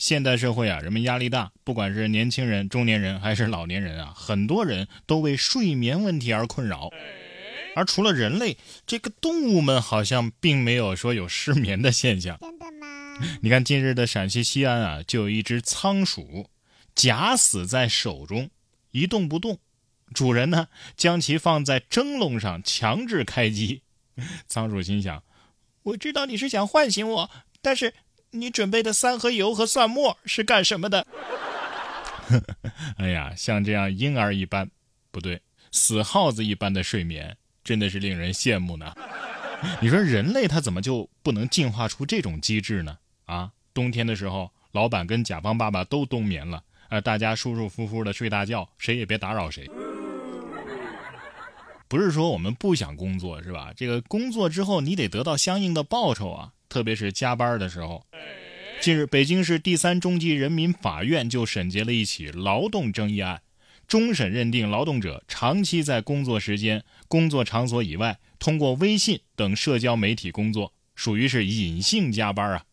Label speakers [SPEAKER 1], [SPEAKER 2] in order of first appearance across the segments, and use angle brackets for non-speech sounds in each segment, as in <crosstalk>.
[SPEAKER 1] 现代社会啊，人们压力大，不管是年轻人、中年人还是老年人啊，很多人都为睡眠问题而困扰。而除了人类，这个动物们好像并没有说有失眠的现象。
[SPEAKER 2] 真的吗？<laughs>
[SPEAKER 1] 你看，近日的陕西西安啊，就有一只仓鼠假死在手中，一动不动。主人呢，将其放在蒸笼上，强制开机。仓鼠心想：我知道你是想唤醒我，但是。你准备的三合油和蒜末是干什么的？<laughs> 哎呀，像这样婴儿一般，不对，死耗子一般的睡眠，真的是令人羡慕呢。<laughs> 你说人类他怎么就不能进化出这种机制呢？啊，冬天的时候，老板跟甲方爸爸都冬眠了，呃，大家舒舒服服的睡大觉，谁也别打扰谁。不是说我们不想工作是吧？这个工作之后你得得到相应的报酬啊。特别是加班的时候。近日，北京市第三中级人民法院就审结了一起劳动争议案，终审认定劳动者长期在工作时间、工作场所以外通过微信等社交媒体工作，属于是隐性加班啊。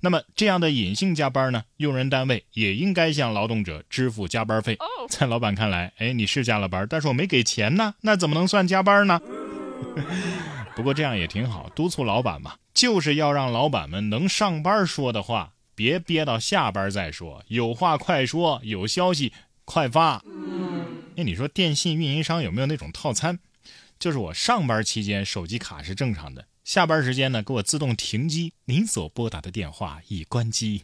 [SPEAKER 1] 那么，这样的隐性加班呢，用人单位也应该向劳动者支付加班费。在老板看来，哎，你是加了班，但是我没给钱呢，那怎么能算加班呢？<laughs> 不过这样也挺好，督促老板嘛，就是要让老板们能上班说的话，别憋到下班再说，有话快说，有消息快发。哎，你说电信运营商有没有那种套餐？就是我上班期间手机卡是正常的，下班时间呢给我自动停机，您所拨打的电话已关机。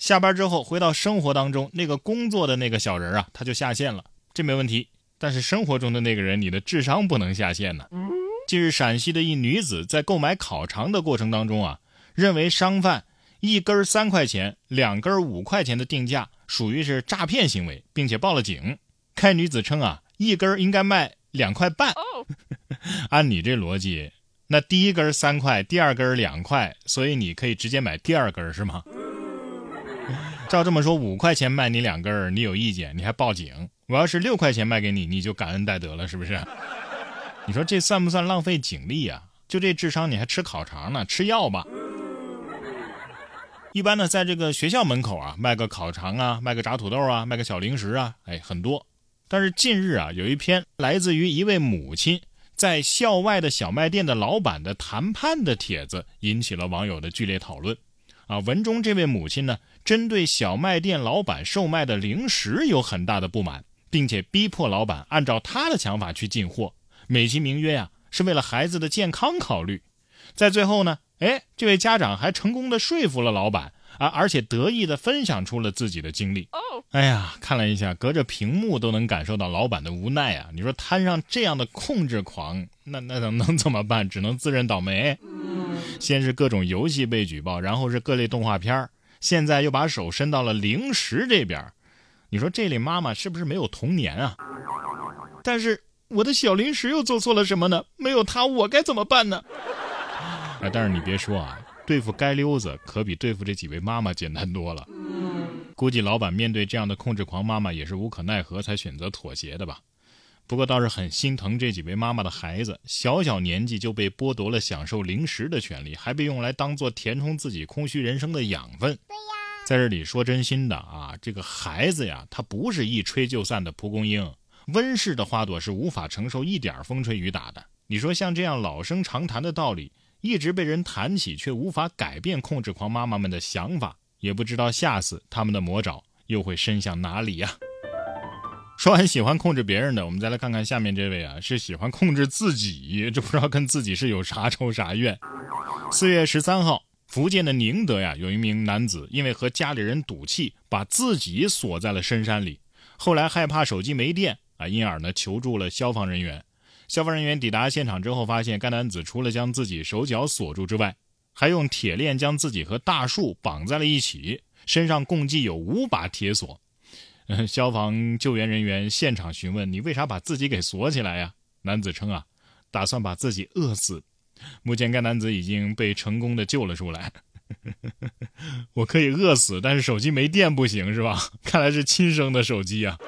[SPEAKER 1] 下班之后回到生活当中，那个工作的那个小人啊，他就下线了，这没问题。但是生活中的那个人，你的智商不能下线呢。近日，陕西的一女子在购买烤肠的过程当中啊，认为商贩一根三块钱、两根五块钱的定价属于是诈骗行为，并且报了警。该女子称啊，一根应该卖两块半。<laughs> 按你这逻辑，那第一根三块，第二根两块，所以你可以直接买第二根是吗？<laughs> 照这么说，五块钱卖你两根，你有意见，你还报警？我要是六块钱卖给你，你就感恩戴德了，是不是？你说这算不算浪费警力啊？就这智商，你还吃烤肠呢？吃药吧。一般呢，在这个学校门口啊，卖个烤肠啊，卖个炸土豆啊，卖个小零食啊，哎，很多。但是近日啊，有一篇来自于一位母亲在校外的小卖店的老板的谈判的帖子，引起了网友的剧烈讨论。啊，文中这位母亲呢，针对小卖店老板售卖的零食有很大的不满，并且逼迫老板按照他的想法去进货。美其名曰啊，是为了孩子的健康考虑。在最后呢，哎，这位家长还成功的说服了老板啊，而且得意的分享出了自己的经历。哎呀，看了一下，隔着屏幕都能感受到老板的无奈啊！你说摊上这样的控制狂，那那能 <laughs> 能怎么办？只能自认倒霉。先是各种游戏被举报，然后是各类动画片现在又把手伸到了零食这边。你说这类妈妈是不是没有童年啊？但是。我的小零食又做错了什么呢？没有他，我该怎么办呢？啊！但是你别说啊，对付街溜子可比对付这几位妈妈简单多了。估计老板面对这样的控制狂妈妈也是无可奈何才选择妥协的吧。不过倒是很心疼这几位妈妈的孩子，小小年纪就被剥夺了享受零食的权利，还被用来当做填充自己空虚人生的养分。
[SPEAKER 2] 对呀，
[SPEAKER 1] 在这里说真心的啊，这个孩子呀，他不是一吹就散的蒲公英。温室的花朵是无法承受一点风吹雨打的。你说像这样老生常谈的道理，一直被人谈起，却无法改变控制狂妈妈们的想法，也不知道下次他们的魔爪又会伸向哪里呀？说完喜欢控制别人的，我们再来看看下面这位啊，是喜欢控制自己，这不知道跟自己是有啥仇啥怨。四月十三号，福建的宁德呀，有一名男子因为和家里人赌气，把自己锁在了深山里，后来害怕手机没电。啊，因而呢求助了消防人员。消防人员抵达现场之后，发现该男子除了将自己手脚锁住之外，还用铁链将自己和大树绑在了一起，身上共计有五把铁锁。消防救援人员现场询问：“你为啥把自己给锁起来呀？”男子称：“啊，打算把自己饿死。”目前该男子已经被成功的救了出来。<laughs> 我可以饿死，但是手机没电不行是吧？看来是亲生的手机啊。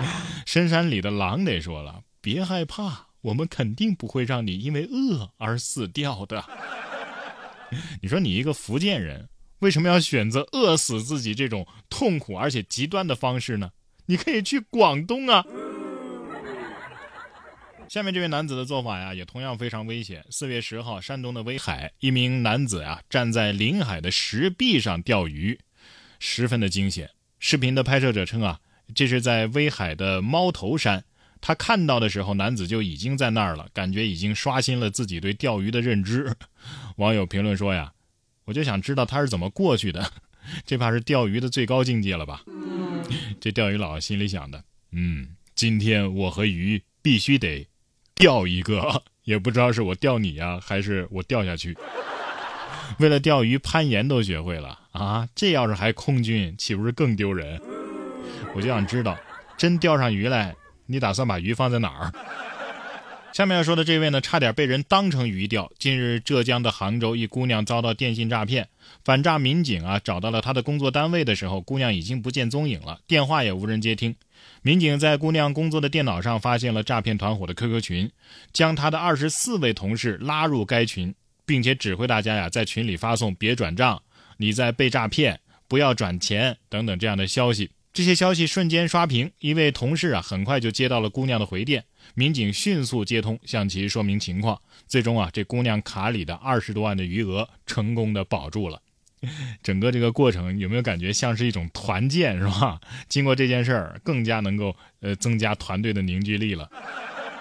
[SPEAKER 1] <laughs> 深山里的狼得说了：“别害怕，我们肯定不会让你因为饿而死掉的。<laughs> ”你说你一个福建人，为什么要选择饿死自己这种痛苦而且极端的方式呢？你可以去广东啊。下面这位男子的做法呀，也同样非常危险。四月十号，山东的威海，一名男子啊站在临海的石壁上钓鱼，十分的惊险。视频的拍摄者称啊，这是在威海的猫头山。他看到的时候，男子就已经在那儿了，感觉已经刷新了自己对钓鱼的认知。<laughs> 网友评论说呀：“我就想知道他是怎么过去的，<laughs> 这怕是钓鱼的最高境界了吧？”这钓鱼佬心里想的：“嗯，今天我和鱼必须得。”钓一个也不知道是我钓你呀，还是我掉下去。为了钓鱼，攀岩都学会了啊！这要是还空军，岂不是更丢人？我就想知道，真钓上鱼来，你打算把鱼放在哪儿？<laughs> 下面要说的这位呢，差点被人当成鱼钓。近日，浙江的杭州一姑娘遭到电信诈骗，反诈民警啊找到了她的工作单位的时候，姑娘已经不见踪影了，电话也无人接听。民警在姑娘工作的电脑上发现了诈骗团伙的 QQ 群，将她的二十四位同事拉入该群，并且指挥大家呀在群里发送“别转账”“你在被诈骗”“不要转钱”等等这样的消息。这些消息瞬间刷屏，一位同事啊很快就接到了姑娘的回电，民警迅速接通向其说明情况，最终啊这姑娘卡里的二十多万的余额成功的保住了。<laughs> 整个这个过程有没有感觉像是一种团建是吧？<laughs> 经过这件事儿，更加能够呃增加团队的凝聚力了。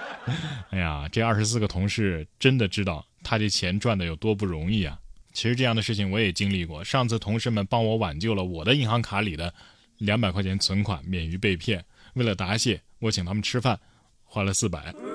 [SPEAKER 1] <laughs> 哎呀，这二十四个同事真的知道他这钱赚的有多不容易啊！其实这样的事情我也经历过，上次同事们帮我挽救了我的银行卡里的两百块钱存款，免于被骗。为了答谢，我请他们吃饭，花了四百。